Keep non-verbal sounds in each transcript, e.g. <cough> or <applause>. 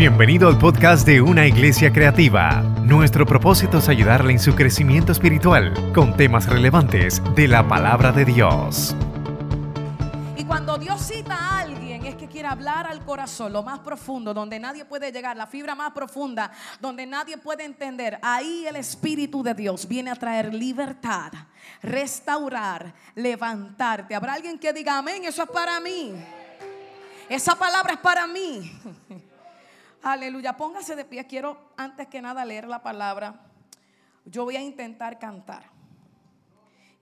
Bienvenido al podcast de Una Iglesia Creativa. Nuestro propósito es ayudarle en su crecimiento espiritual con temas relevantes de la palabra de Dios. Y cuando Dios cita a alguien es que quiere hablar al corazón, lo más profundo, donde nadie puede llegar, la fibra más profunda, donde nadie puede entender. Ahí el Espíritu de Dios viene a traer libertad, restaurar, levantarte. ¿Habrá alguien que diga, amén, eso es para mí? Esa palabra es para mí. <laughs> Aleluya, póngase de pie. Quiero antes que nada leer la palabra. Yo voy a intentar cantar.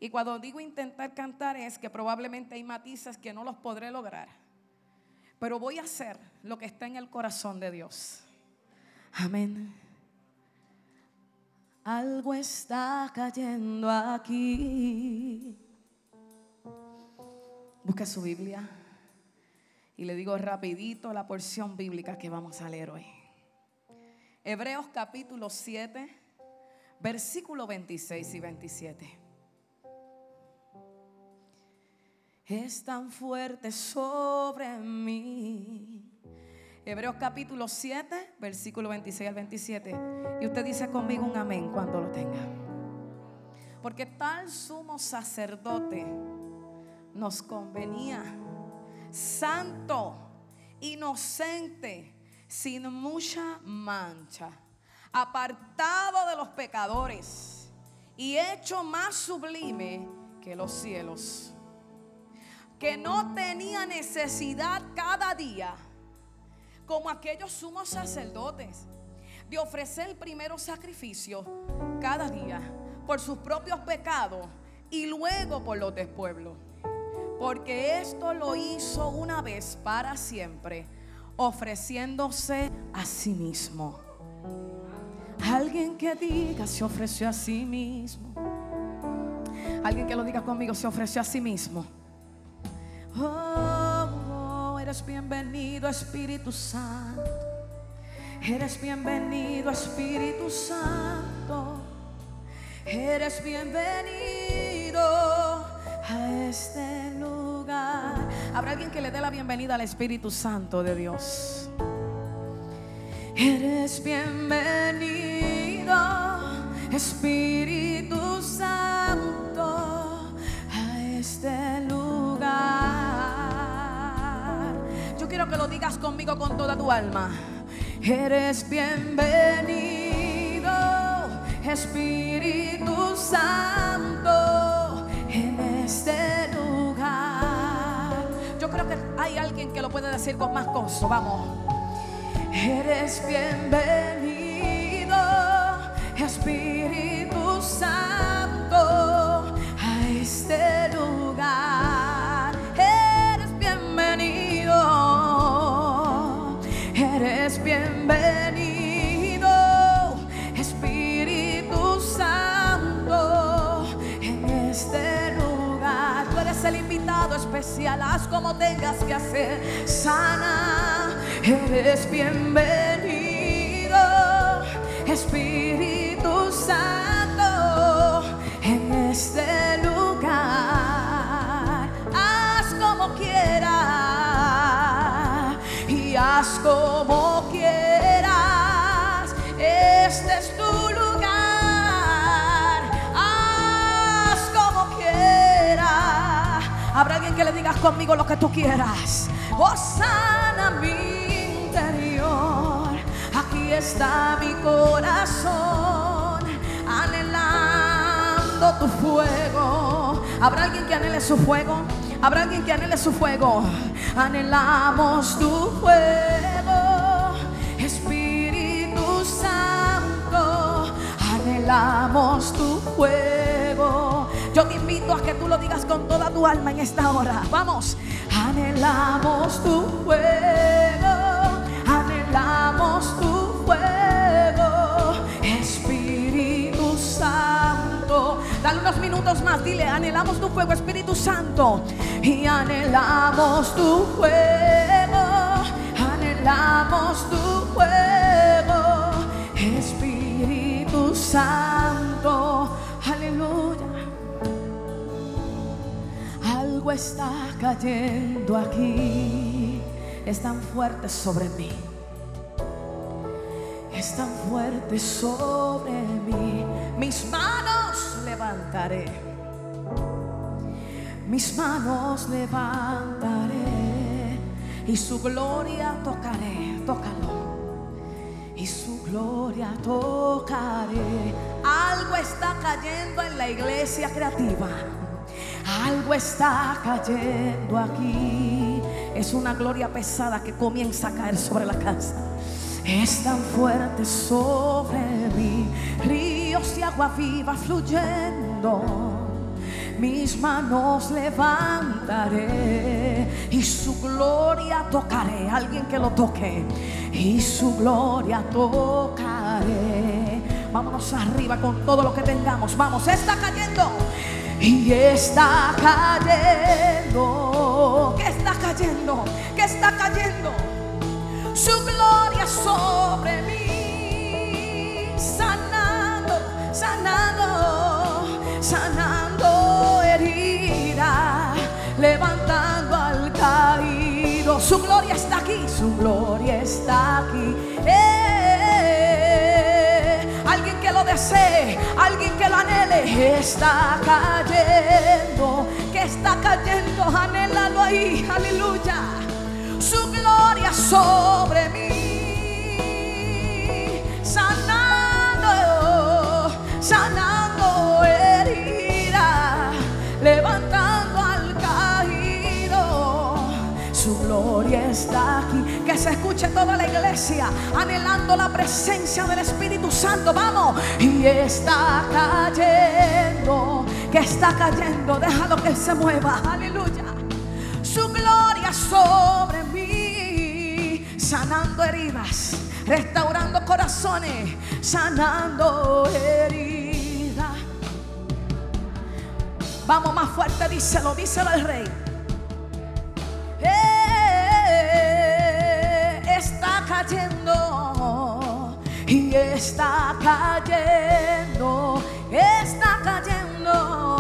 Y cuando digo intentar cantar es que probablemente hay matices que no los podré lograr. Pero voy a hacer lo que está en el corazón de Dios. Amén. Algo está cayendo aquí. Busca su Biblia. Y le digo rapidito la porción bíblica que vamos a leer hoy. Hebreos capítulo 7, versículo 26 y 27. Es tan fuerte sobre mí. Hebreos capítulo 7, versículo 26 al 27. Y usted dice conmigo un amén cuando lo tenga. Porque tal sumo sacerdote nos convenía santo, inocente, sin mucha mancha, apartado de los pecadores y hecho más sublime que los cielos, que no tenía necesidad cada día, como aquellos sumos sacerdotes, de ofrecer el primero sacrificio cada día por sus propios pecados y luego por los del pueblo porque esto lo hizo una vez para siempre, ofreciéndose a sí mismo. Alguien que diga se ofreció a sí mismo. Alguien que lo diga conmigo se ofreció a sí mismo. Oh, eres bienvenido Espíritu Santo. Eres bienvenido Espíritu Santo. Eres bienvenido este lugar. Habrá alguien que le dé la bienvenida al Espíritu Santo de Dios. Eres bienvenido, Espíritu Santo, a este lugar. Yo quiero que lo digas conmigo con toda tu alma. Eres bienvenido, Espíritu Santo, en este lugar. Que hay alguien que lo puede decir con más gozo. Vamos. Eres bienvenido, Espíritu Santo, a este lugar. Eres bienvenido, eres bienvenido, Espíritu Santo, en este lugar. Tú eres el invitado especial, haz como tengas que hacer. Sana, eres bienvenido, Espíritu Santo, en este lugar. Haz como quieras y haz como que le digas conmigo lo que tú quieras. Oh, sana mi interior. Aquí está mi corazón. Anhelando tu fuego. Habrá alguien que anhele su fuego. Habrá alguien que anhele su fuego. Anhelamos tu fuego. Espíritu Santo. Anhelamos tu fuego. Yo te invito a que tú lo digas con toda tu alma en esta hora. Vamos. Anhelamos tu fuego. Anhelamos tu fuego. Espíritu Santo. Dale unos minutos más. Dile, anhelamos tu fuego, Espíritu Santo. Y anhelamos tu fuego. Anhelamos tu fuego. Espíritu Santo. Está cayendo aquí. Es tan fuerte sobre mí. es tan fuerte sobre mí. Mis manos levantaré. Mis manos levantaré y su gloria tocaré, tócalo. Y su gloria tocaré. Algo está cayendo en la iglesia creativa. Algo está cayendo aquí. Es una gloria pesada que comienza a caer sobre la casa. Es tan fuerte sobre mí. Ríos de agua viva fluyendo. Mis manos levantaré y su gloria tocaré. Alguien que lo toque. Y su gloria tocaré. Vámonos arriba con todo lo que tengamos. Vamos, está cayendo y está cayendo. ¿Qué está cayendo? ¿Qué está cayendo? Su gloria sobre mí, sanando, sanando, sanando herida, levantando al caído. Su gloria está aquí, su gloria está aquí. Alguien que lo anhele, está cayendo, que está cayendo, anhélalo ahí, aleluya. Su gloria sobre mí, sanando, sanando herida, levantando al caído. Su gloria está aquí. Se escuche toda la iglesia anhelando la presencia del Espíritu Santo. Vamos. Y está cayendo. Que está cayendo. Déjalo que se mueva. Aleluya. Su gloria sobre mí. Sanando heridas. Restaurando corazones. Sanando heridas. Vamos más fuerte. Díselo. Díselo al rey. Cayendo y está cayendo, está cayendo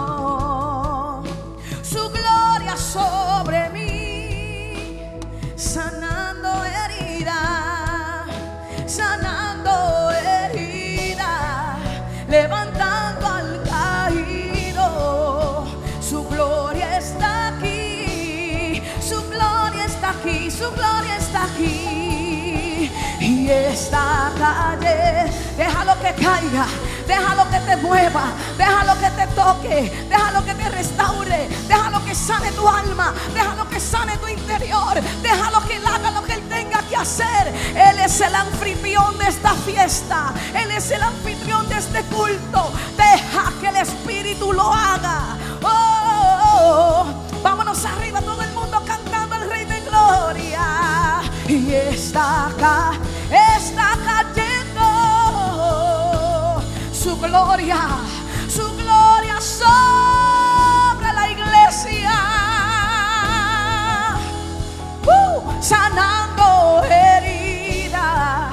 Está cayendo, déjalo que caiga, déjalo que te mueva, déjalo que te toque, déjalo que te restaure, déjalo que sane tu alma, déjalo que sane tu interior, déjalo que él haga lo que él tenga que hacer. Él es el anfitrión de esta fiesta, él es el anfitrión de este culto. Deja que el Espíritu lo haga. Oh, oh, oh. Vámonos arriba, todo el mundo cantando al Rey de Gloria. Y está acá, está cayendo su gloria, su gloria sobre la iglesia. Uh, sanando herida,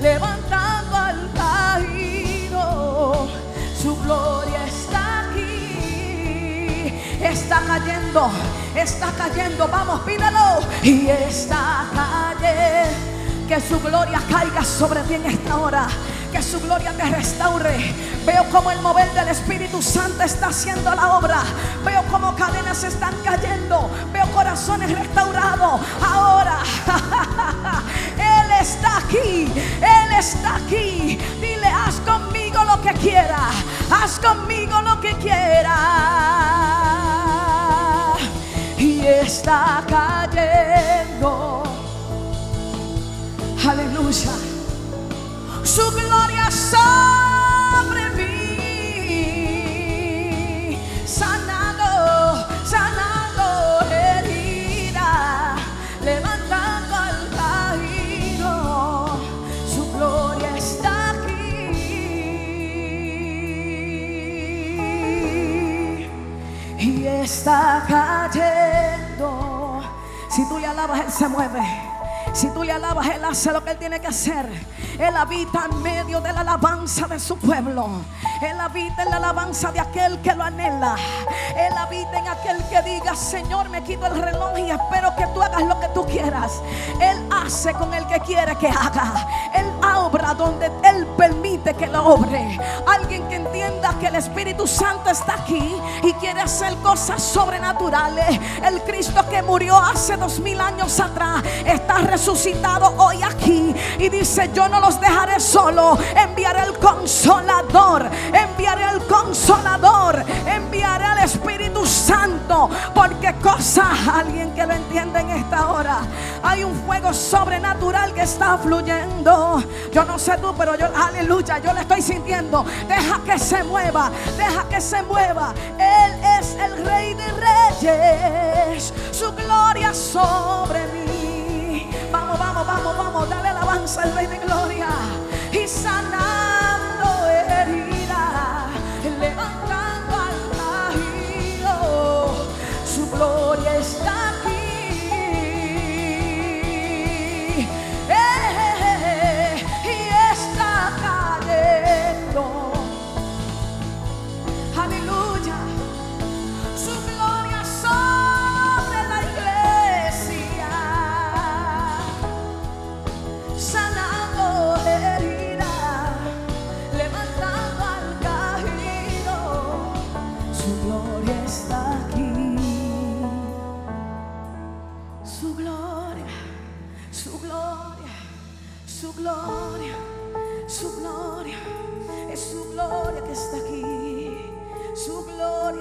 levantando al caído. Su gloria está aquí, está cayendo, está cayendo. Vamos, pídelo. Y está cayendo. Que su gloria caiga sobre ti en esta hora. Que su gloria te restaure. Veo como el mover del Espíritu Santo está haciendo la obra. Veo como cadenas están cayendo. Veo corazones restaurados. Ahora, <laughs> Él está aquí. Él está aquí. Dile, haz conmigo lo que quiera. Haz conmigo lo que quiera. Y está cayendo. Aleluya. Su gloria sobre mí. Sanando, sanando herida. Levantando al caído. Su gloria está aquí. Y está cayendo. Él se mueve. Si tú le alabas, Él hace lo que Él tiene que hacer. Él habita en medio de la alabanza de su pueblo. Él habita en la alabanza de aquel que lo anhela. Él habita en aquel que diga, Señor, me quito el reloj y espero que tú hagas lo que tú quieras. Él hace con el que quiere que haga. Él obra donde Él permite que lo obre. Alguien que entienda que el Espíritu Santo está aquí y quiere hacer cosas sobrenaturales. El Cristo que murió hace dos mil años atrás está resucitado hoy aquí y dice: Yo no los dejaré solo. Enviaré el consolador, enviaré el consolador, enviaré al Espíritu Santo. Porque cosa, alguien que lo entiende en esta hora, hay un fuego sobrenatural que está fluyendo. Yo no sé tú, pero yo, aleluya, yo le estoy sintiendo. Deja que se mueva, deja que se mueva. Él es el Rey de Reyes, su gloria sobre mí. Vamos, vamos, vamos, vamos, dale alabanza al Rey de Gloria y sanando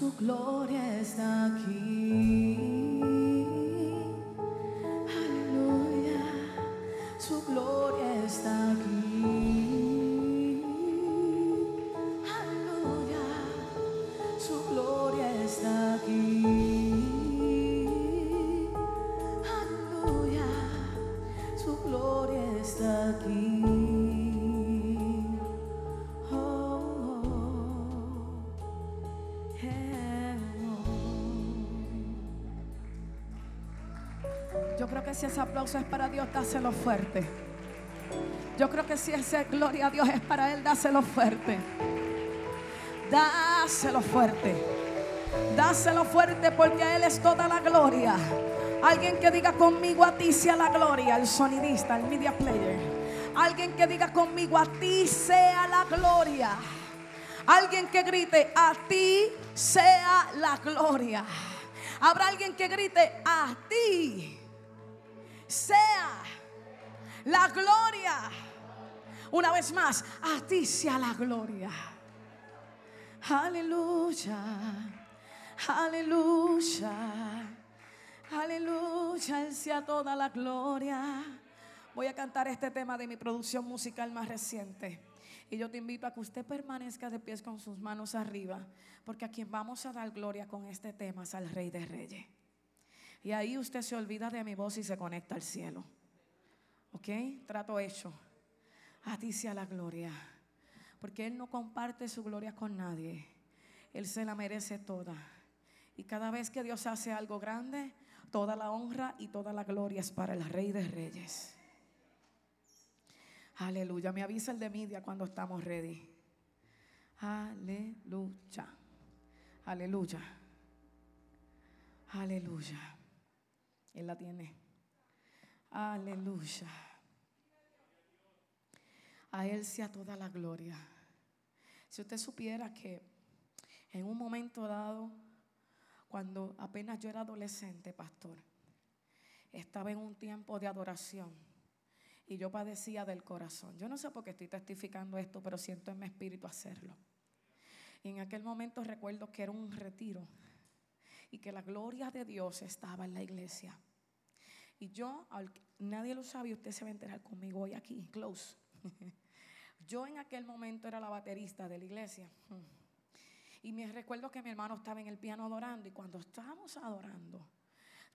Su gloria está aquí. Aleluya. Su gloria si ese aplauso es para Dios, dáselo fuerte. Yo creo que si ese gloria a Dios es para Él, dáselo fuerte. Dáselo fuerte. Dáselo fuerte porque a Él es toda la gloria. Alguien que diga conmigo a ti sea la gloria, el sonidista, el media player. Alguien que diga conmigo a ti sea la gloria. Alguien que grite a ti sea la gloria. Habrá alguien que grite a ti sea la gloria. Una vez más, a ti sea la gloria. Aleluya. Aleluya. Aleluya. Él sea toda la gloria. Voy a cantar este tema de mi producción musical más reciente. Y yo te invito a que usted permanezca de pies con sus manos arriba. Porque a quien vamos a dar gloria con este tema es al Rey de Reyes. Y ahí usted se olvida de mi voz y se conecta al cielo. ¿Ok? Trato hecho. A ti sea la gloria. Porque Él no comparte su gloria con nadie. Él se la merece toda. Y cada vez que Dios hace algo grande, Toda la honra y toda la gloria es para el Rey de Reyes. Aleluya. Me avisa el de media cuando estamos ready. Aleluya. Aleluya. Aleluya. Él la tiene. Aleluya. A Él sea toda la gloria. Si usted supiera que en un momento dado, cuando apenas yo era adolescente, pastor, estaba en un tiempo de adoración y yo padecía del corazón. Yo no sé por qué estoy testificando esto, pero siento en mi espíritu hacerlo. Y en aquel momento recuerdo que era un retiro y que la gloria de Dios estaba en la iglesia. Y yo, nadie lo sabe, usted se va a enterar conmigo hoy aquí, close. <laughs> Yo en aquel momento era la baterista de la iglesia. Y me recuerdo que mi hermano estaba en el piano adorando y cuando estábamos adorando,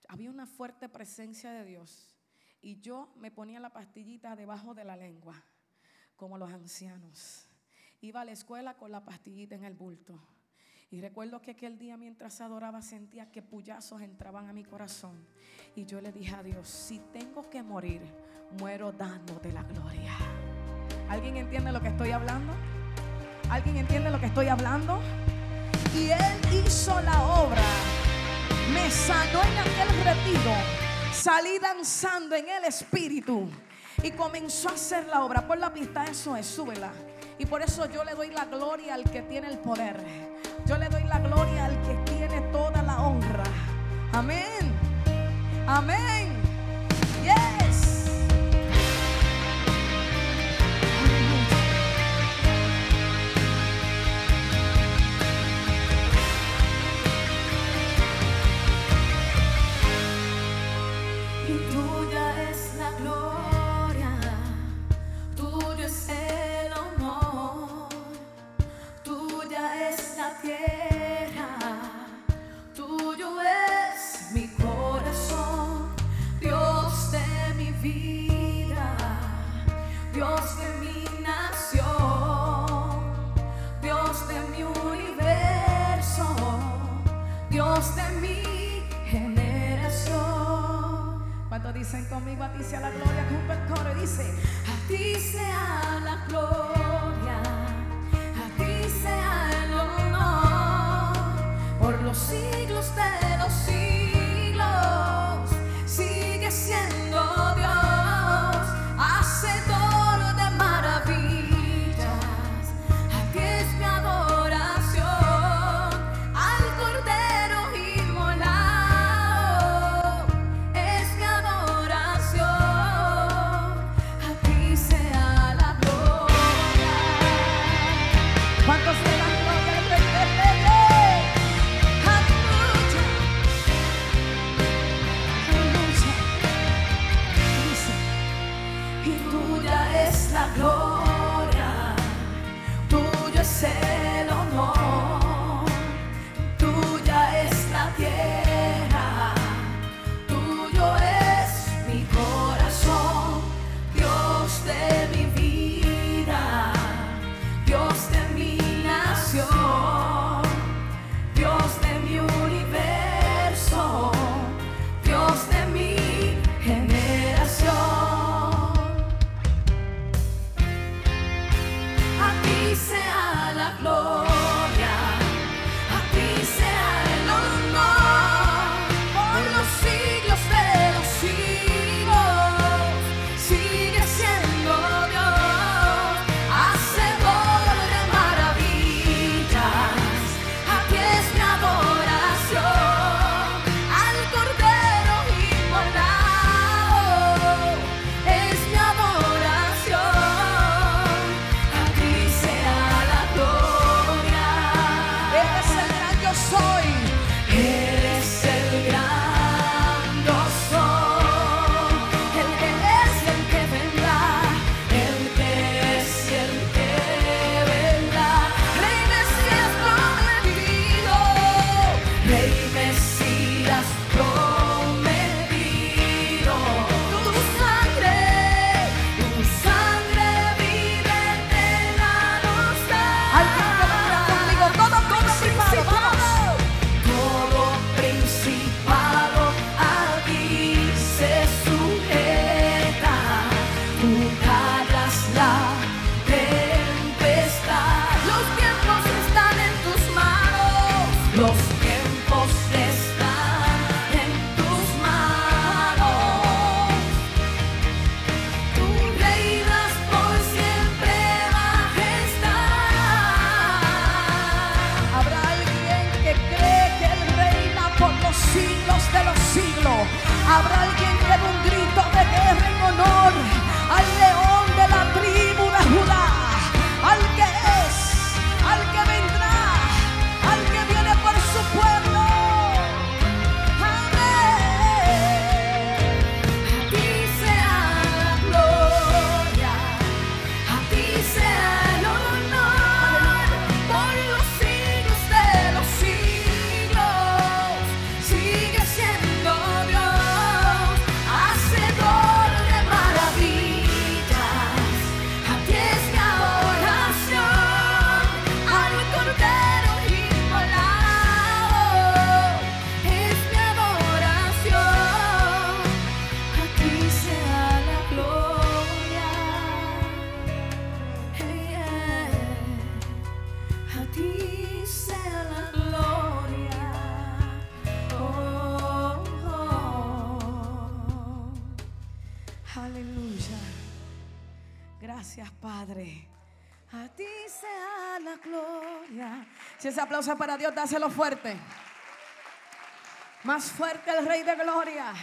había una fuerte presencia de Dios. Y yo me ponía la pastillita debajo de la lengua, como los ancianos. Iba a la escuela con la pastillita en el bulto. Y recuerdo que aquel día mientras adoraba sentía que puyazos entraban a mi corazón. Y yo le dije a Dios, si tengo que morir, muero dándote la gloria. ¿Alguien entiende lo que estoy hablando? ¿Alguien entiende lo que estoy hablando? Y Él hizo la obra. Me sanó en aquel retiro. Salí danzando en el espíritu. Y comenzó a hacer la obra. Por la pista, eso es, súbela. Y por eso yo le doy la gloria al que tiene el poder. Yo le doy la gloria al que tiene toda la honra. Amén. Amén. Para Dios, dáselo fuerte. Más fuerte el Rey de Gloria.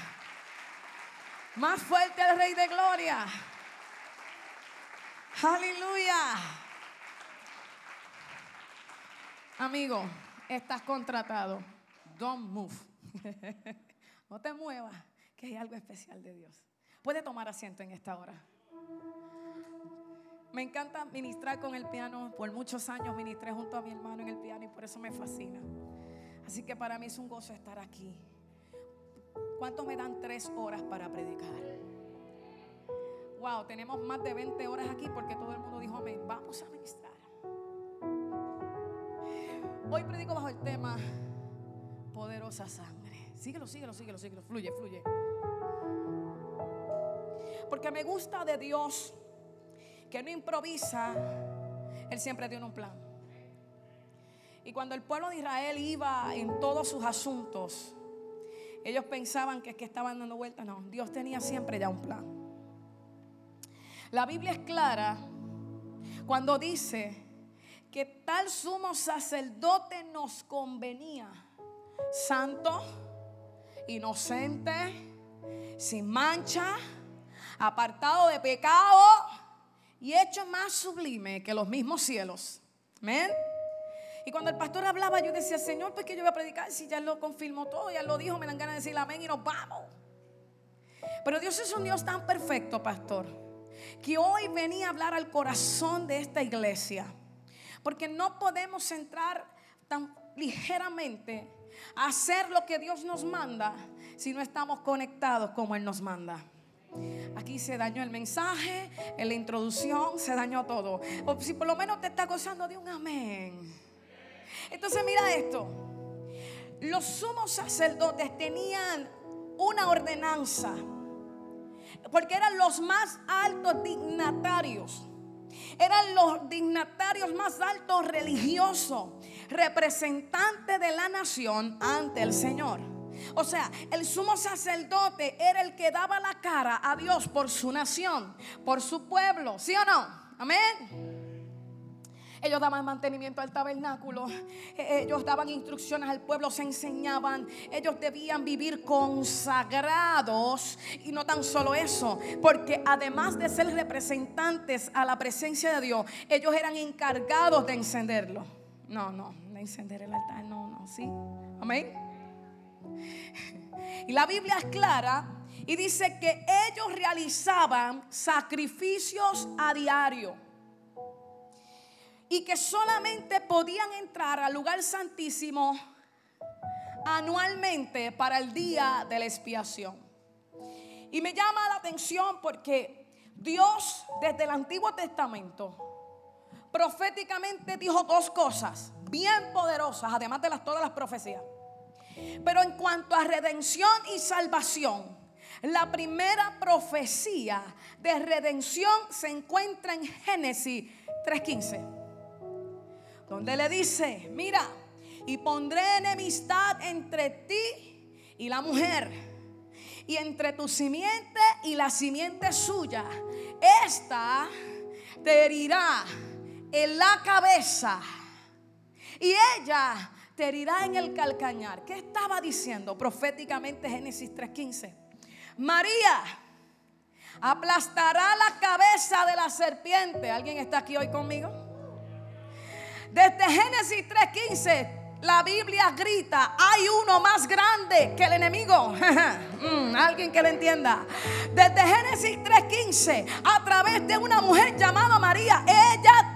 Más fuerte el Rey de Gloria. Aleluya. Amigo, estás contratado. Don't move. <laughs> No te muevas, que hay algo especial de Dios. Puede tomar asiento en esta hora. Me encanta ministrar con el piano. Por muchos años ministré junto a mi hermano en el piano y por eso me fascina. Así que para mí es un gozo estar aquí. ¿Cuánto me dan tres horas para predicar? Wow, tenemos más de 20 horas aquí porque todo el mundo dijo amén. Vamos a ministrar. Hoy predico bajo el tema poderosa sangre. Síguelo, síguelo, síguelo, síguelo. Fluye, fluye. Porque me gusta de Dios que no improvisa, Él siempre tiene un plan. Y cuando el pueblo de Israel iba en todos sus asuntos, ellos pensaban que es que estaban dando vueltas. No, Dios tenía siempre ya un plan. La Biblia es clara cuando dice que tal sumo sacerdote nos convenía, santo, inocente, sin mancha, apartado de pecado y hecho más sublime que los mismos cielos. Amén. Y cuando el pastor hablaba, yo decía, Señor, ¿por qué yo voy a predicar si ya lo confirmó todo? Ya lo dijo, me dan ganas de decir amén y nos vamos. Pero Dios es un Dios tan perfecto, pastor, que hoy venía a hablar al corazón de esta iglesia. Porque no podemos entrar tan ligeramente a hacer lo que Dios nos manda si no estamos conectados como Él nos manda. Aquí se dañó el mensaje, en la introducción se dañó todo. O si por lo menos te está gozando de un amén. Entonces mira esto. Los sumos sacerdotes tenían una ordenanza. Porque eran los más altos dignatarios. Eran los dignatarios más altos religiosos, representantes de la nación ante el Señor. O sea, el sumo sacerdote era el que daba la cara a Dios por su nación, por su pueblo. ¿Sí o no? Amén. Ellos daban mantenimiento al tabernáculo. Eh, ellos daban instrucciones al pueblo, se enseñaban. Ellos debían vivir consagrados. Y no tan solo eso, porque además de ser representantes a la presencia de Dios, ellos eran encargados de encenderlo. No, no, de encender el altar, no, no, sí. Amén. Y la Biblia es clara y dice que ellos realizaban sacrificios a diario y que solamente podían entrar al lugar santísimo anualmente para el día de la expiación. Y me llama la atención porque Dios desde el Antiguo Testamento proféticamente dijo dos cosas bien poderosas, además de las, todas las profecías. Pero en cuanto a redención y salvación, la primera profecía de redención se encuentra en Génesis 3.15 donde le dice, mira, y pondré enemistad entre ti y la mujer, y entre tu simiente y la simiente suya. Esta te herirá en la cabeza y ella te herirá en el calcañar. ¿Qué estaba diciendo proféticamente Génesis 3:15? María aplastará la cabeza de la serpiente. ¿Alguien está aquí hoy conmigo? Desde Génesis 3:15 la Biblia grita, hay uno más grande que el enemigo. <laughs> Mm, alguien que lo entienda. Desde Génesis 3:15, a través de una mujer llamada María, ella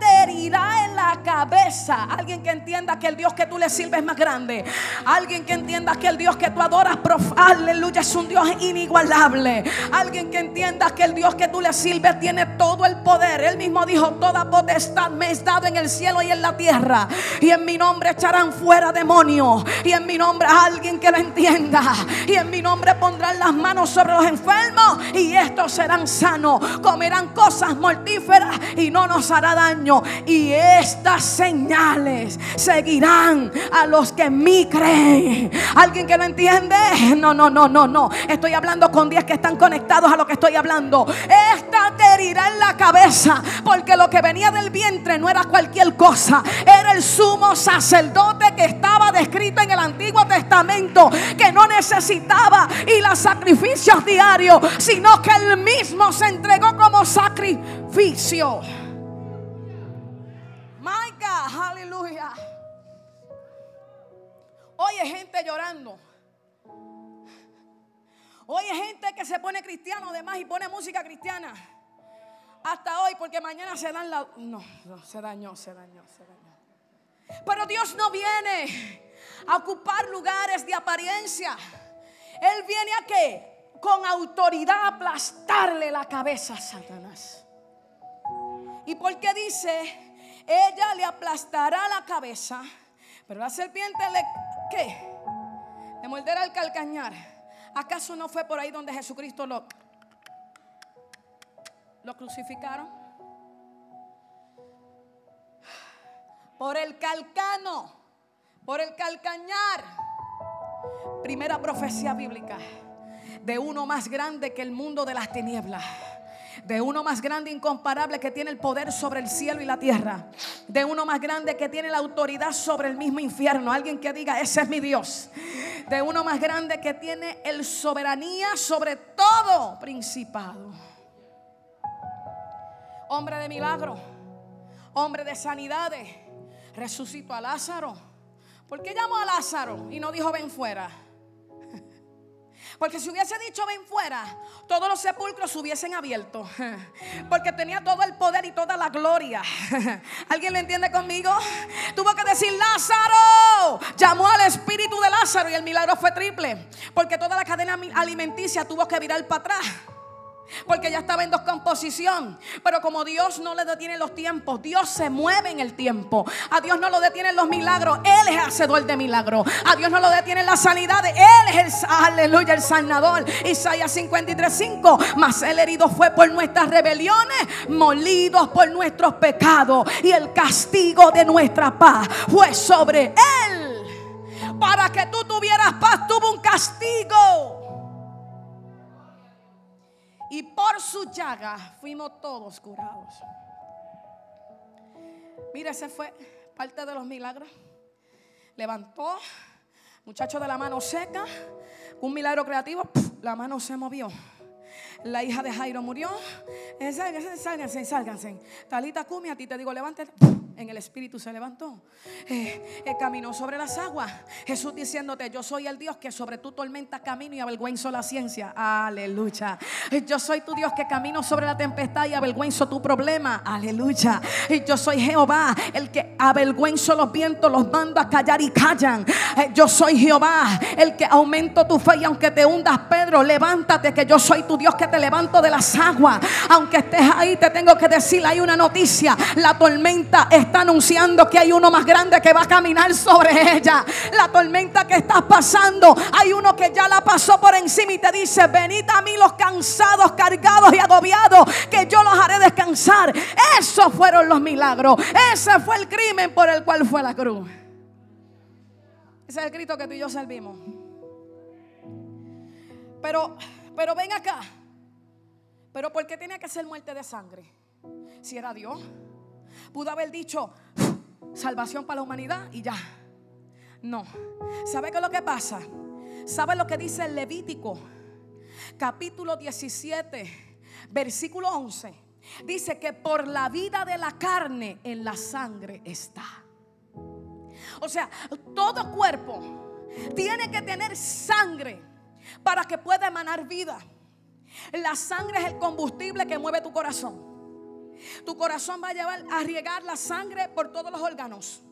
en la cabeza. Alguien que entienda que el Dios que tú le sirves es más grande. Alguien que entienda que el Dios que tú adoras, aleluya, es un Dios inigualable. Alguien que entienda que el Dios que tú le sirves tiene todo el poder. Él mismo dijo, toda potestad me es dado en el cielo y en la tierra. Y en mi nombre echarán fuera demonios. Y en mi nombre alguien que lo entienda. Y en mi nombre pondrán las manos sobre los enfermos y estos serán sanos. Comerán cosas mortíferas y no nos hará daño. Y estas señales seguirán a los que en mí creen. ¿Alguien que no entiende? No, no, no, no, no. Estoy hablando con 10 que están conectados a lo que estoy hablando. Esta te herirá en la cabeza. Porque lo que venía del vientre no era cualquier cosa. Era el sumo sacerdote que estaba descrito en el Antiguo Testamento. Que no necesitaba ir a sacrificios diarios. Sino que él mismo se entregó como sacrificio. Aleluya. Oye, gente llorando. Oye, gente que se pone cristiano además y pone música cristiana. Hasta hoy, porque mañana se dan la. No, no, se dañó, se dañó, se dañó. Pero Dios no viene a ocupar lugares de apariencia. Él viene a qué? Con autoridad aplastarle la cabeza a Satanás. ¿Y por qué dice? Ella le aplastará la cabeza, pero la serpiente le ¿qué? Le morderá el calcañar. ¿Acaso no fue por ahí donde Jesucristo lo lo crucificaron? Por el calcano, por el calcañar. Primera profecía bíblica de uno más grande que el mundo de las tinieblas de uno más grande, incomparable, que tiene el poder sobre el cielo y la tierra, de uno más grande que tiene la autoridad sobre el mismo infierno, alguien que diga, ese es mi Dios, de uno más grande que tiene el soberanía sobre todo principado. Hombre de milagro, hombre de sanidades, resucitó a Lázaro. ¿Por qué llamó a Lázaro y no dijo ven fuera? Porque si hubiese dicho ven fuera, todos los sepulcros se hubiesen abierto. <laughs> Porque tenía todo el poder y toda la gloria. <laughs> ¿Alguien lo entiende conmigo? Tuvo que decir Lázaro. Llamó al espíritu de Lázaro y el milagro fue triple. Porque toda la cadena alimenticia tuvo que virar para atrás. Porque ya estaba en descomposición. Pero como Dios no le detiene los tiempos, Dios se mueve en el tiempo. A Dios no lo detienen los milagros, Él es hacedor de milagros. A Dios no lo detienen las sanidades, Él es el, aleluya, el sanador. Isaías 53:5. Mas el herido fue por nuestras rebeliones, molidos por nuestros pecados. Y el castigo de nuestra paz fue sobre Él. Para que tú tuvieras paz, tuvo un castigo. Y por su llaga fuimos todos curados. Mira, ese fue parte de los milagros. Levantó, muchacho de la mano seca, un milagro creativo, la mano se movió. La hija de Jairo murió. Sálganse, sálganse, sálganse. Talita Cumi, a ti te digo, levántate en el espíritu se levantó. Eh, eh, caminó sobre las aguas. Jesús diciéndote, yo soy el Dios que sobre tu tormenta camino y avergüenzo la ciencia. Aleluya. Eh, yo soy tu Dios que camino sobre la tempestad y avergüenzo tu problema. Aleluya. Y yo soy Jehová, el que avergüenzo los vientos, los mando a callar y callan. yo soy Jehová, el que aumento tu fe y aunque te hundas, Pedro, levántate que yo soy tu Dios que te levanto de las aguas. Aunque estés ahí, te tengo que decir, hay una noticia. La tormenta es está anunciando que hay uno más grande que va a caminar sobre ella. La tormenta que estás pasando, hay uno que ya la pasó por encima y te dice, venid a mí los cansados, cargados y agobiados, que yo los haré descansar. Esos fueron los milagros. Ese fue el crimen por el cual fue la cruz. Ese es el grito que tú y yo servimos. Pero, pero ven acá. Pero ¿por qué tenía que ser muerte de sangre? Si era Dios. Pudo haber dicho salvación para la humanidad y ya. No. ¿Sabe qué es lo que pasa? ¿Sabe lo que dice el Levítico? Capítulo 17, versículo 11. Dice que por la vida de la carne en la sangre está. O sea, todo cuerpo tiene que tener sangre para que pueda emanar vida. La sangre es el combustible que mueve tu corazón. Tu corazón va a llevar a riegar la sangre por todos los órganos.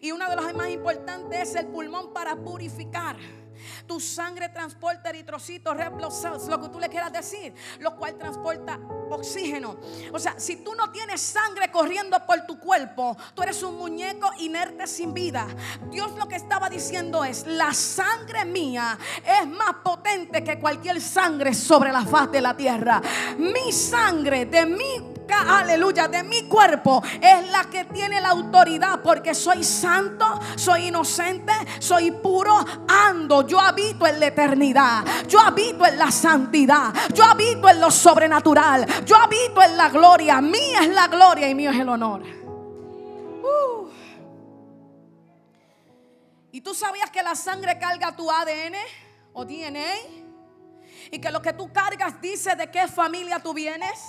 Y una de las más importantes es el pulmón para purificar. Tu sangre transporta eritrocitos, red lo que tú le quieras decir, lo cual transporta oxígeno. O sea, si tú no tienes sangre corriendo por tu cuerpo, tú eres un muñeco inerte sin vida. Dios lo que estaba diciendo es, la sangre mía es más potente que cualquier sangre sobre la faz de la tierra. Mi sangre de mi aleluya, de mi cuerpo es la que tiene la autoridad porque soy santo, soy inocente, soy puro, ando, yo habito en la eternidad, yo habito en la santidad, yo habito en lo sobrenatural, yo habito en la gloria, mía es la gloria y mío es el honor. Uh. ¿Y tú sabías que la sangre carga tu ADN o DNA? Y que lo que tú cargas dice de qué familia tú vienes.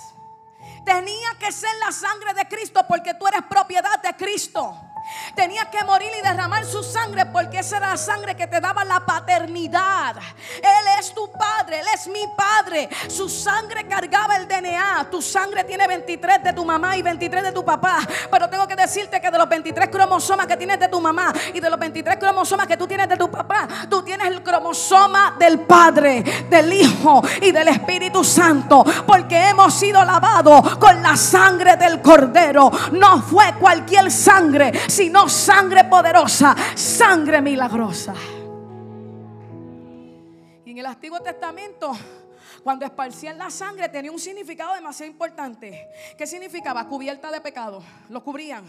Tenía que ser la sangre de Cristo porque tú eres propiedad de Cristo. Tenía que morir y derramar su sangre porque esa era la sangre que te daba la paternidad. Él es tu padre, Él es mi padre. Su sangre cargaba el DNA. Tu sangre tiene 23 de tu mamá y 23 de tu papá. Pero tengo que decirte que de los 23 cromosomas que tienes de tu mamá y de los 23 cromosomas que tú tienes de tu papá, tú tienes el cromosoma del Padre, del Hijo y del Espíritu Santo. Porque hemos sido lavados con la sangre del Cordero. No fue cualquier sangre sino sangre poderosa, sangre milagrosa. Y en el Antiguo Testamento, cuando esparcían la sangre, tenía un significado demasiado importante. ¿Qué significaba? Cubierta de pecado. Lo cubrían.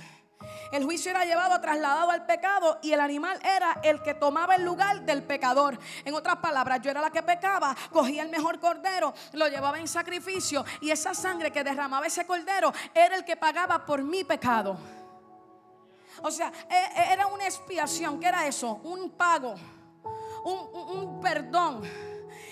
El juicio era llevado, trasladado al pecado y el animal era el que tomaba el lugar del pecador. En otras palabras, yo era la que pecaba, cogía el mejor cordero, lo llevaba en sacrificio y esa sangre que derramaba ese cordero era el que pagaba por mi pecado. O sea, e, e, era una expiación. ¿Qué era eso? Un pago, un, perdón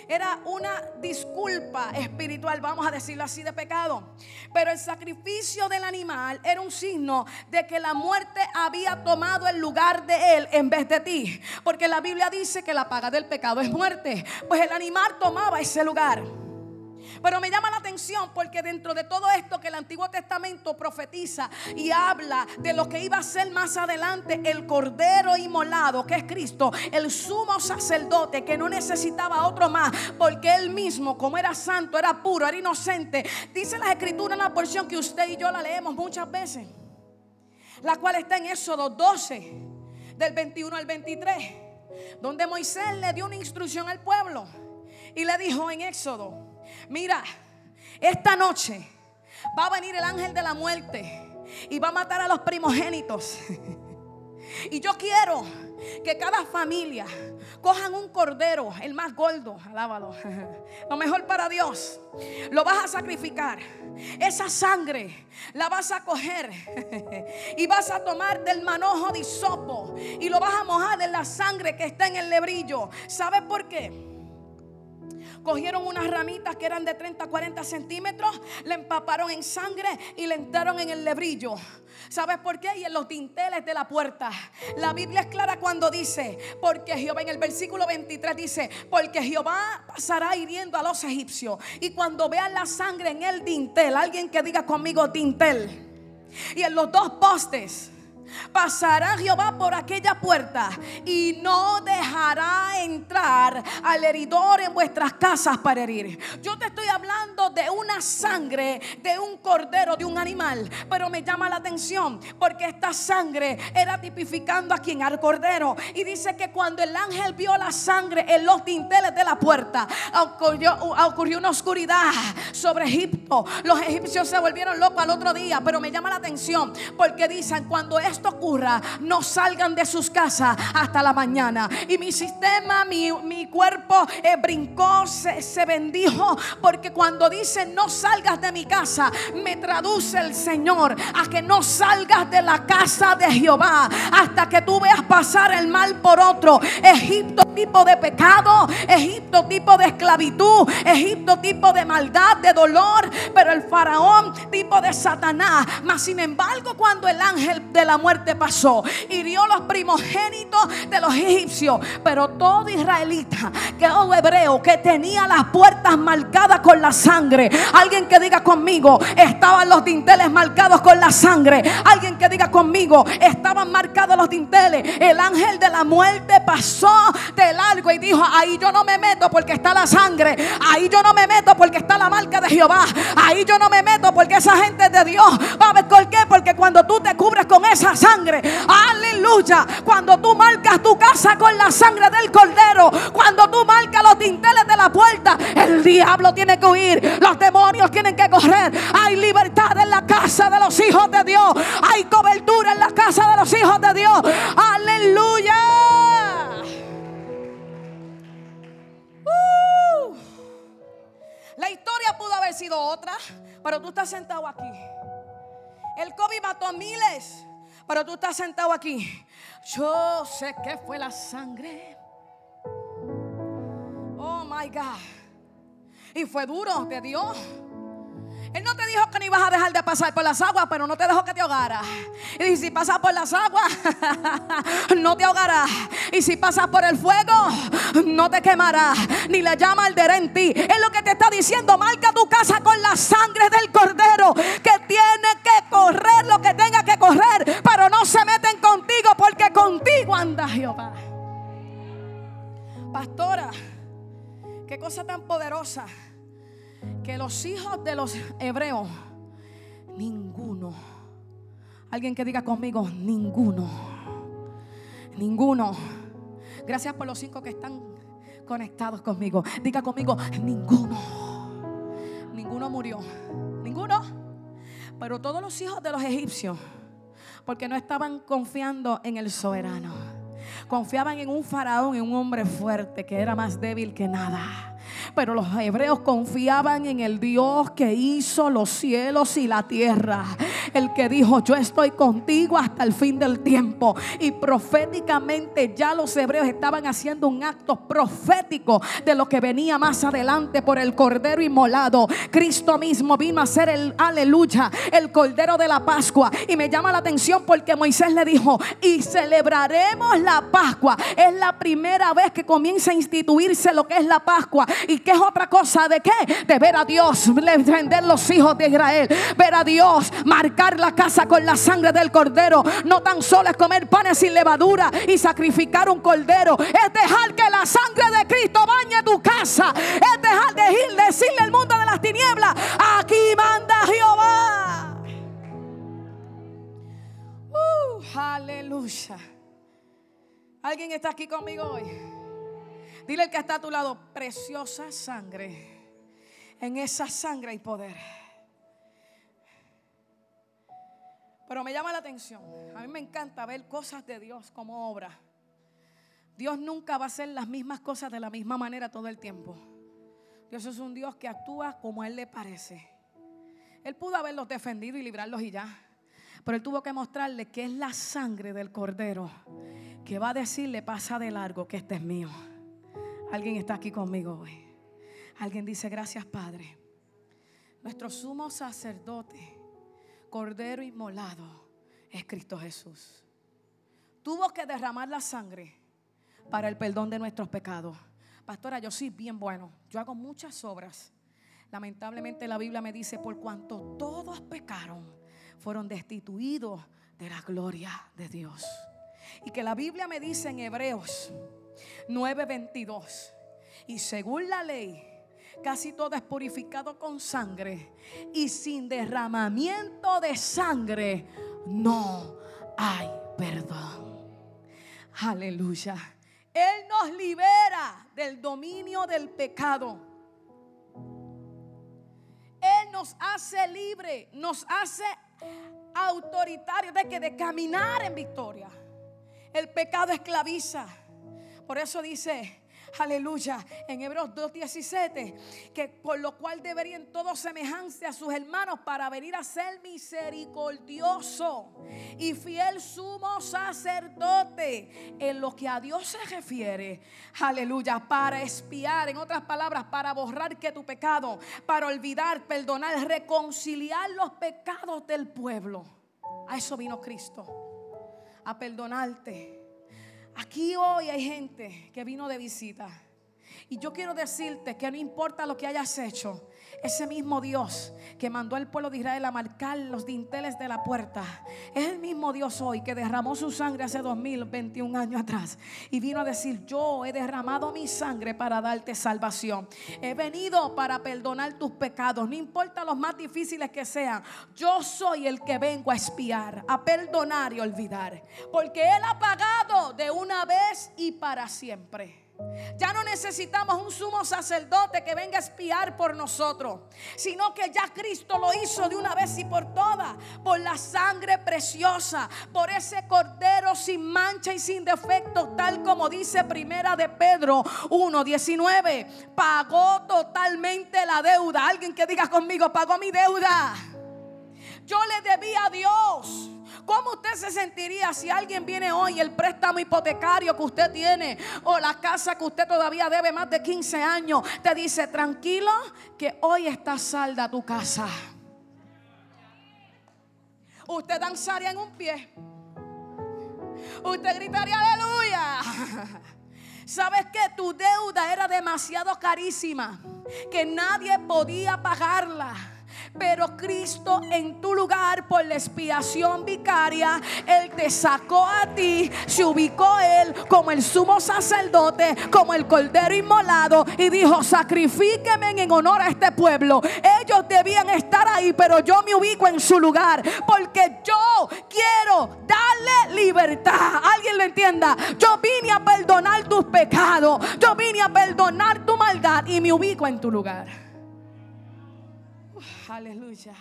era una disculpa espiritual, vamos a decirlo así, de pecado. Pero el sacrificio del animal era un signo de que la muerte había tomado el lugar de él en vez de ti. Porque la Biblia dice que la paga del pecado es muerte. Pues el animal tomaba ese lugar. Pero me llama la atención porque dentro de todo esto que el Antiguo Testamento profetiza y habla de lo que iba a ser más adelante, el Cordero inmolado, que es Cristo, el sumo sacerdote que no necesitaba otro más, porque él mismo, como era santo, era puro, era inocente. Dice la Escrituras una porción que usted y yo la leemos muchas veces, la cual está en Éxodo 12, del 21 al 23, donde Moisés le dio una instrucción al pueblo y le dijo en Éxodo Mira, esta noche va a venir el ángel de la muerte y va a matar a los primogénitos. <laughs> Y yo quiero que cada familia cojan un cordero, el más gordo, alábalo, <laughs> lo mejor para Dios. Lo vas a sacrificar. Esa sangre la vas a coger <laughs> y vas a tomar del manojo de sopo y lo vas a mojar en la sangre que está en el lebrillo. ¿Sabes por qué? Cogieron unas ramitas que eran de 30, 40 centímetros, le empaparon en sangre y le entraron en el lebrillo. ¿Sabes por qué? Y en los dinteles de la puerta. La Biblia es clara cuando dice, porque Jehová, en el versículo 23 dice, porque Jehová pasará hiriendo a los egipcios. Y cuando vean la sangre en el dintel, alguien que diga conmigo dintel. Y en los dos postes Pasará Jehová por aquella puerta y no dejará entrar al heridor en vuestras casas para herir. Yo te estoy hablando de una sangre de un cordero, de un animal, pero me llama la atención porque esta sangre era tipificando a quien al cordero. Y dice que cuando el ángel vio la sangre en los tinteles de la puerta, ocurrió, ocurrió una oscuridad sobre Egipto. Los egipcios se volvieron locos al otro día, pero me llama la atención porque dicen cuando esto ocurra, no salgan de sus casas hasta la mañana. Y mi sistema, mi, cuerpo eh, brincó, se, se bendijo, porque cuando dice no salgas de mi casa, me traduce el Señor a que no salgas de la casa de Jehová hasta que tú veas pasar el mal por otro. Egipto tipo de pecado, Egipto tipo de esclavitud, Egipto tipo de maldad, de dolor, pero el faraón tipo de Satanás. Mas sin embargo, cuando el ángel de la muerte pasó. Hirió los primogénitos de los egipcios. Pero todo israelita, que todo hebreo, que tenía las puertas marcadas con la sangre. Alguien que diga conmigo, estaban los dinteles marcados con la sangre. Alguien que diga conmigo, estaban marcados los dinteles. El ángel de la muerte pasó de largo y dijo, ahí yo no me meto porque está la sangre. Ahí yo no me meto porque está la marca de Jehová. Ahí yo no me meto porque esa gente de Dios. ¿Va a ver por qué? Porque cuando tú te cubres con esa sangre. Aleluya. Cuando tú marcas tu casa con la sangre del cordero, cuando tú marcas los dinteles de la puerta, el diablo tiene que huir, los demonios tienen que correr. Hay libertad en la casa de los hijos de Dios. Hay cobertura en la casa de los hijos de Dios. Aleluya. Uh. La historia pudo haber sido otra, pero tú estás sentado aquí. El COVID mató a miles, pero tú estás sentado aquí. Yo sé que fue la sangre. Oh my God. Y fue duro de Dios. Él no te dijo que no ibas a dejar de pasar por las aguas, pero no te dejó que te ahogara. Y si pasas por las aguas, <laughs> no te ahogarás. Y si pasas por el fuego, no te quemará. Ni la llama arderá en ti. Es lo que te está diciendo. Marca tu casa con la sangre del cordero. Que tiene que correr lo que tenga que correr. Pero no se meten contigo porque contigo anda Jehová. Pastora, qué cosa tan poderosa que los hijos de los hebreos, ninguno, alguien que diga conmigo, ninguno, ninguno, gracias por los cinco que están conectados conmigo, diga conmigo, ninguno, ninguno murió, ninguno, pero todos los hijos de los egipcios, porque no estaban confiando en el soberano, confiaban en un faraón, en un hombre fuerte que era más débil que nada. Pero los hebreos confiaban en el Dios que hizo los cielos y la tierra. El que dijo, yo estoy contigo hasta el fin del tiempo. Y proféticamente ya los hebreos estaban haciendo un acto profético de lo que venía más adelante por el Cordero inmolado. Cristo mismo vino a ser el aleluya, el Cordero de la Pascua. Y me llama la atención porque Moisés le dijo, y celebraremos la Pascua. Es la primera vez que comienza a instituirse lo que es la Pascua. ¿Y qué es otra cosa? ¿De qué? De ver a Dios defender los hijos de Israel. Ver a Dios marcar la casa con la sangre del cordero. No tan solo es comer panes sin levadura y sacrificar un cordero. Es dejar que la sangre de Cristo bañe tu casa. Es dejar de ir, decirle al mundo de las tinieblas. Aquí manda Jehová. Uh, aleluya. ¿Alguien está aquí conmigo hoy? Dile al que está a tu lado, preciosa sangre. En esa sangre hay poder. Pero me llama la atención. A mí me encanta ver cosas de Dios como obra. Dios nunca va a hacer las mismas cosas de la misma manera todo el tiempo. Dios es un Dios que actúa como a Él le parece. Él pudo haberlos defendido y librarlos y ya. Pero Él tuvo que mostrarle que es la sangre del cordero que va a decirle pasa de largo que este es mío. Alguien está aquí conmigo hoy. Alguien dice, gracias Padre. Nuestro sumo sacerdote, Cordero inmolado, es Cristo Jesús. Tuvo que derramar la sangre para el perdón de nuestros pecados. Pastora, yo soy bien bueno. Yo hago muchas obras. Lamentablemente la Biblia me dice, por cuanto todos pecaron, fueron destituidos de la gloria de Dios. Y que la Biblia me dice en Hebreos 9:22. Y según la ley, casi todo es purificado con sangre. Y sin derramamiento de sangre no hay perdón. Aleluya. Él nos libera del dominio del pecado. Él nos hace libre, nos hace autoritarios de que de caminar en victoria. El pecado esclaviza. Por eso dice, aleluya, en Hebreos 2.17, que por lo cual deberían todos semejarse a sus hermanos para venir a ser misericordioso y fiel sumo sacerdote en lo que a Dios se refiere, aleluya, para espiar, en otras palabras, para borrar que tu pecado, para olvidar, perdonar, reconciliar los pecados del pueblo. A eso vino Cristo, a perdonarte Aquí hoy hay gente que vino de visita. Y yo quiero decirte que no importa lo que hayas hecho, ese mismo Dios que mandó al pueblo de Israel a marcar los dinteles de la puerta, es el mismo Dios hoy que derramó su sangre hace 2021 años atrás y vino a decir, yo he derramado mi sangre para darte salvación. He venido para perdonar tus pecados, no importa los más difíciles que sean. Yo soy el que vengo a espiar, a perdonar y olvidar, porque Él ha pagado de una vez y para siempre. Ya no necesitamos un sumo sacerdote que venga a espiar por nosotros, sino que ya Cristo lo hizo de una vez y por todas, por la sangre preciosa, por ese cordero sin mancha y sin defecto, tal como dice Primera de Pedro 1:19, pagó totalmente la deuda. Alguien que diga conmigo, pagó mi deuda. Yo le debía a Dios. ¿Cómo usted se sentiría si alguien viene hoy, el préstamo hipotecario que usted tiene o la casa que usted todavía debe más de 15 años, te dice, tranquilo, que hoy está salda tu casa? Usted danzaría en un pie. Usted gritaría aleluya. <laughs> ¿Sabes que Tu deuda era demasiado carísima, que nadie podía pagarla. Pero Cristo en tu lugar por la expiación vicaria, Él te sacó a ti, se ubicó Él como el sumo sacerdote, como el cordero inmolado y dijo, sacrifíqueme en honor a este pueblo. Ellos debían estar ahí, pero yo me ubico en su lugar porque yo quiero darle libertad. ¿Alguien lo entienda? Yo vine a perdonar tus pecados, yo vine a perdonar tu maldad y me ubico en tu lugar. Aleluya.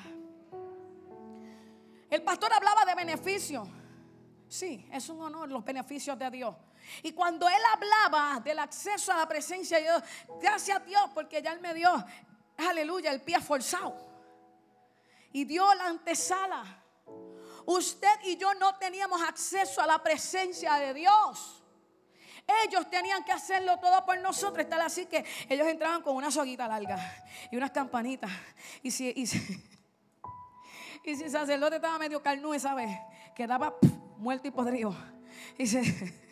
El pastor hablaba de beneficio. Sí, es un honor los beneficios de Dios. Y cuando él hablaba del acceso a la presencia de Dios, gracias a Dios porque ya él me dio, aleluya, el pie forzado. Y dio la antesala. Usted y yo no teníamos acceso a la presencia de Dios. Ellos tenían que hacerlo todo por nosotros. Tal así que ellos entraban con una soguita larga y unas campanitas. Y si, y si, y si el sacerdote estaba medio carnú esa vez, quedaba muerto y podrido. Y se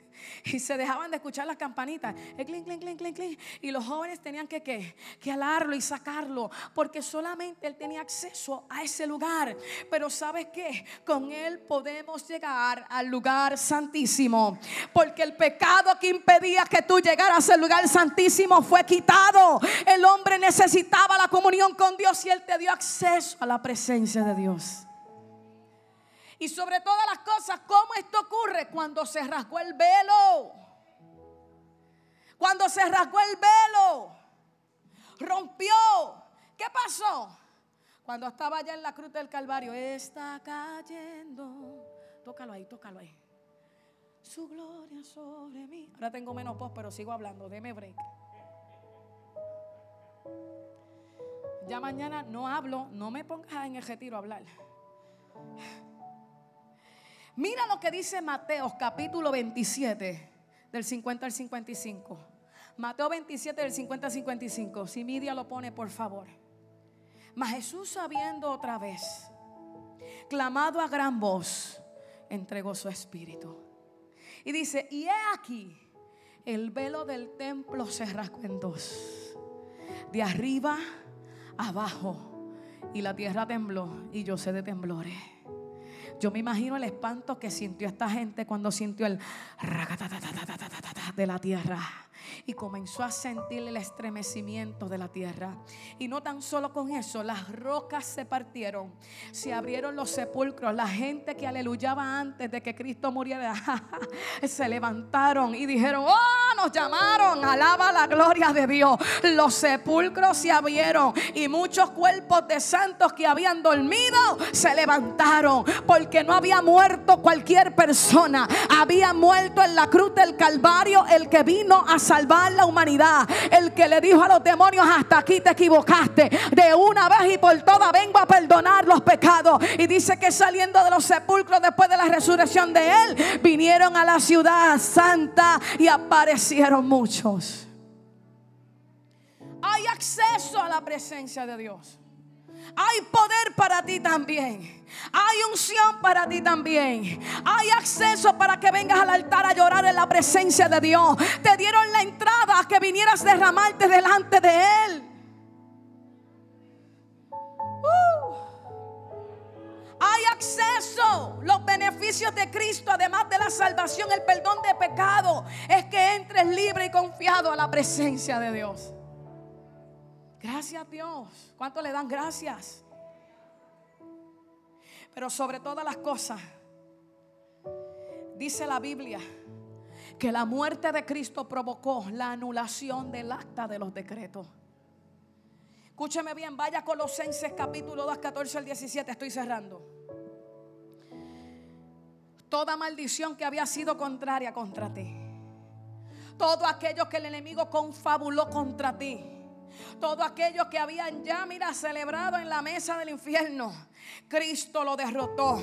<laughs> y se dejaban de escuchar las campanitas. El clink, clink, clink, clink, clink. Y los jóvenes tenían que, ¿qué? que alarlo y sacarlo, porque solamente él tenía acceso a ese lugar. Pero ¿sabes qué? Con él podemos llegar al lugar santísimo, porque el pecado que impedía que tú llegaras al lugar santísimo fue quitado. El hombre necesitaba la comunión con Dios y él te dio acceso a la presencia de Dios. Y sobre todas las cosas, ¿cómo esto ocurre? Cuando se rasgó el velo. Cuando se rasgó el velo. Rompió. ¿Qué pasó? Cuando estaba allá en la cruz del Calvario, está cayendo. Tócalo ahí, tócalo ahí. Su gloria sobre mí. Ahora tengo menos voz, pero sigo hablando. Deme break. Ya mañana no hablo, no me pongas en el retiro a hablar. Mira lo que dice Mateo capítulo 27, del 50 al 55. Mateo 27, del 50 al 55. Si Midia lo pone, por favor. Mas Jesús, sabiendo otra vez, clamado a gran voz, entregó su espíritu. Y dice, y he aquí, el velo del templo se rasgó en dos. De arriba abajo. Y la tierra tembló y yo sé de temblores. Yo me imagino el espanto que sintió esta gente cuando sintió el de la tierra y comenzó a sentir el estremecimiento de la tierra. Y no tan solo con eso, las rocas se partieron, se abrieron los sepulcros. La gente que aleluyaba antes de que Cristo muriera, <laughs> se levantaron y dijeron, oh, nos llamaron, alaba la gloria de Dios. Los sepulcros se abrieron y muchos cuerpos de santos que habían dormido se levantaron porque no había muerto cualquier persona, había muerto en la cruz del Calvario el que vino a salvar la humanidad. El que le dijo a los demonios, hasta aquí te equivocaste. De una vez y por todas vengo a perdonar los pecados. Y dice que saliendo de los sepulcros después de la resurrección de él, vinieron a la ciudad santa y aparecieron muchos. Hay acceso a la presencia de Dios. Hay poder para ti también. Hay unción para ti también. Hay acceso para que vengas al altar a llorar en la presencia de Dios. Te dieron la entrada a que vinieras derramarte delante de Él. Acceso, los beneficios de Cristo, además de la salvación, el perdón de pecado, es que entres libre y confiado a la presencia de Dios. Gracias Dios. ¿Cuánto le dan gracias? Pero sobre todas las cosas, dice la Biblia que la muerte de Cristo provocó la anulación del acta de los decretos. Escúcheme bien, vaya a Colosenses capítulo 2, 14 al 17, estoy cerrando. Toda maldición que había sido contraria contra ti. Todo aquello que el enemigo confabuló contra ti todo aquello que habían ya, mira, celebrado en la mesa del infierno, Cristo lo derrotó.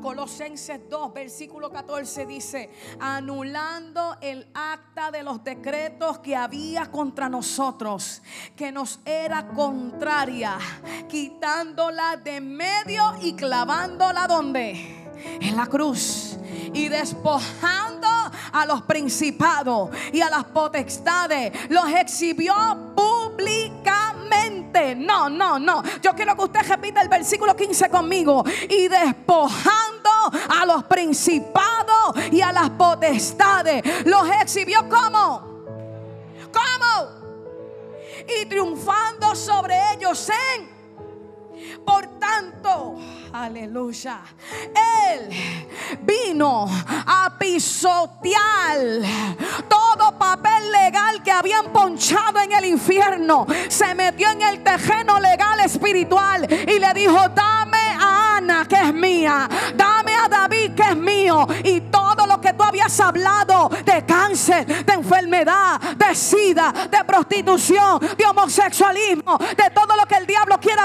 Colosenses 2, versículo 14 dice, anulando el acta de los decretos que había contra nosotros, que nos era contraria, quitándola de medio y clavándola donde? En la cruz. Y despojando a los principados y a las potestades, los exhibió públicamente. No, no, no. Yo quiero que usted repita el versículo 15 conmigo. Y despojando a los principados y a las potestades, los exhibió como. ¿Cómo? Y triunfando sobre ellos en por tanto, aleluya, Él vino a pisotear todo papel legal que habían ponchado en el infierno. Se metió en el terreno legal espiritual y le dijo, dame a Ana que es mía, dame a David que es mío. Y todo lo que tú habías hablado de cáncer, de enfermedad, de sida, de prostitución, de homosexualismo, de todo lo que el diablo quiera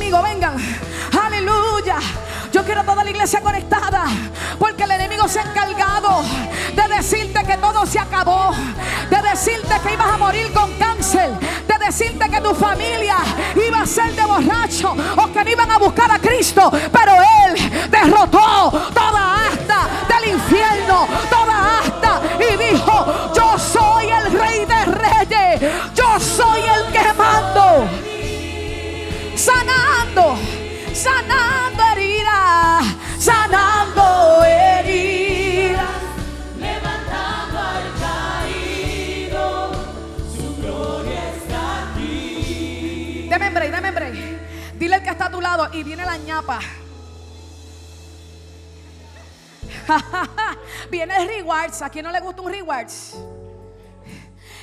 conmigo, vengan. Aleluya. Yo quiero toda la iglesia conectada. Porque el enemigo se ha encargado de decirte que todo se acabó. De decirte que ibas a morir con cáncer. De decirte que tu familia iba a ser de borracho. O que no iban a buscar a Cristo. Ñapa. <laughs> viene el rewards. ¿A quién no le gusta un rewards?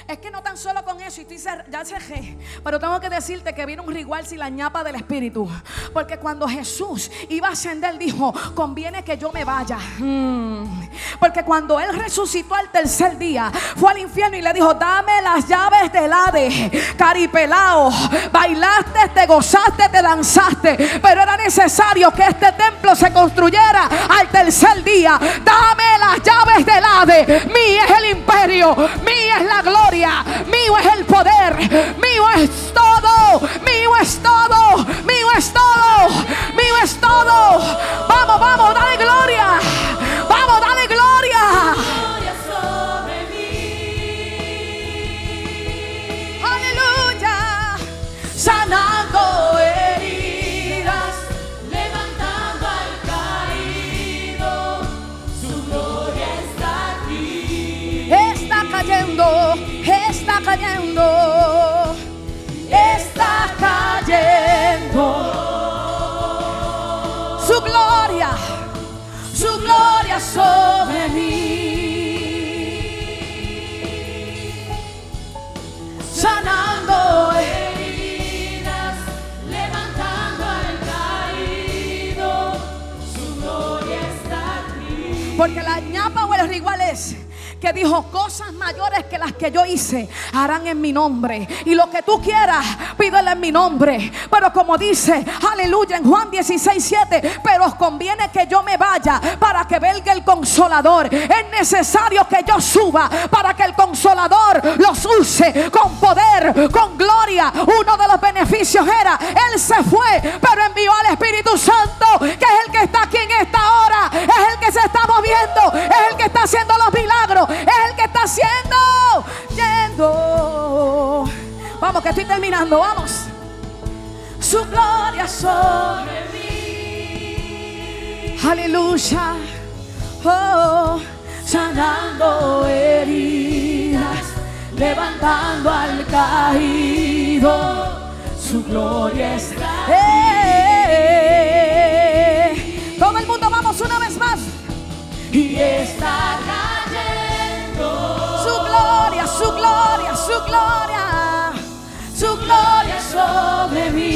Es que no tan solo con eso, y estoy ya cerré, pero tengo que decirte que viene un rigual y la ñapa del Espíritu. Porque cuando Jesús iba a ascender, dijo: Conviene que yo me vaya. Mm. Porque cuando él resucitó al tercer día, fue al infierno y le dijo: Dame las llaves del Hades, caripelao. Bailaste, te gozaste, te danzaste, pero era necesario que este templo se construyera al tercer día. Dame las llaves del Hades. Mí es el imperio, mí es la gloria mío es el poder, mío es todo, mío es todo, mío es todo, mío es todo. Vamos, vamos, dale gloria. Vamos, dale gloria. Cayendo, está cayendo. Su gloria, su gloria sobre mí. Sanando Heridas, levantando al caído, su gloria está aquí. Porque la que dijo cosas mayores que las que yo hice harán en mi nombre. Y lo que tú quieras pídele en mi nombre pero como dice aleluya en Juan 16 7 pero os conviene que yo me vaya para que venga el consolador. Es necesario que yo suba para que el consolador los use con poder con gloria uno de los beneficios era él se fue pero envió al Espíritu Santo que es el que está aquí en esta hora es el que se está moviendo es el que está haciendo los milagros es el que está haciendo yendo. Vamos que estoy terminando vamos. Su gloria sobre mí. Aleluya. Oh sanando heridas levantando al caído. Su gloria está Eh, todo el mundo vamos una vez más. Y está su gloria, su gloria, su gloria, su gloria sobre mí.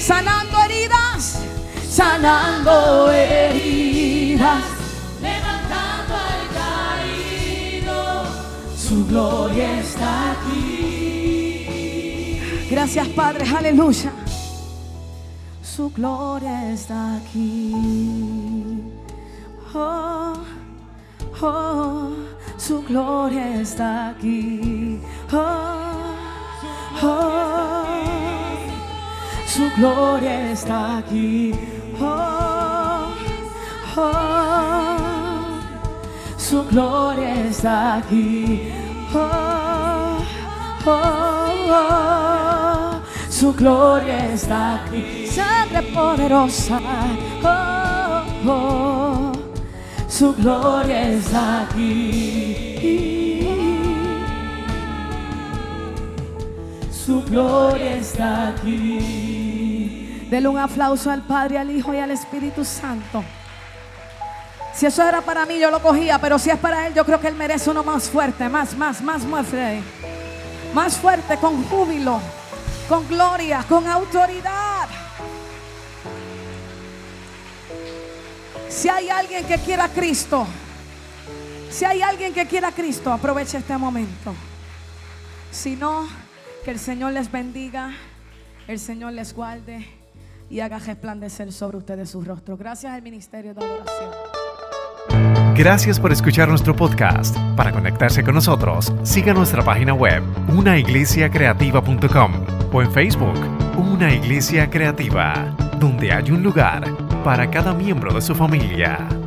Sanando heridas, sanando heridas, levantando al caído, su gloria está aquí. Gracias Padre, aleluya. Su gloria está aquí. Oh, oh, su gloria está aquí. Oh, oh, su gloria está aquí. Oh, oh, su gloria está aquí. Oh, oh, oh, su gloria está aquí. Sangre poderosa. Oh, oh, su gloria está aquí. Su gloria está aquí. Dele un aplauso al Padre, al Hijo y al Espíritu Santo. Si eso era para mí, yo lo cogía, pero si es para Él, yo creo que Él merece uno más fuerte, más, más, más, más fuerte. Más fuerte, con júbilo, con gloria, con autoridad. Si hay alguien que quiera a Cristo, si hay alguien que quiera a Cristo, aproveche este momento. Si no, que el Señor les bendiga, el Señor les guarde y haga resplandecer sobre ustedes su rostro. Gracias al Ministerio de Adoración. Gracias por escuchar nuestro podcast. Para conectarse con nosotros, siga nuestra página web, unaiglesiacreativa.com o en Facebook, Una Iglesia Creativa, donde hay un lugar para cada miembro de su familia.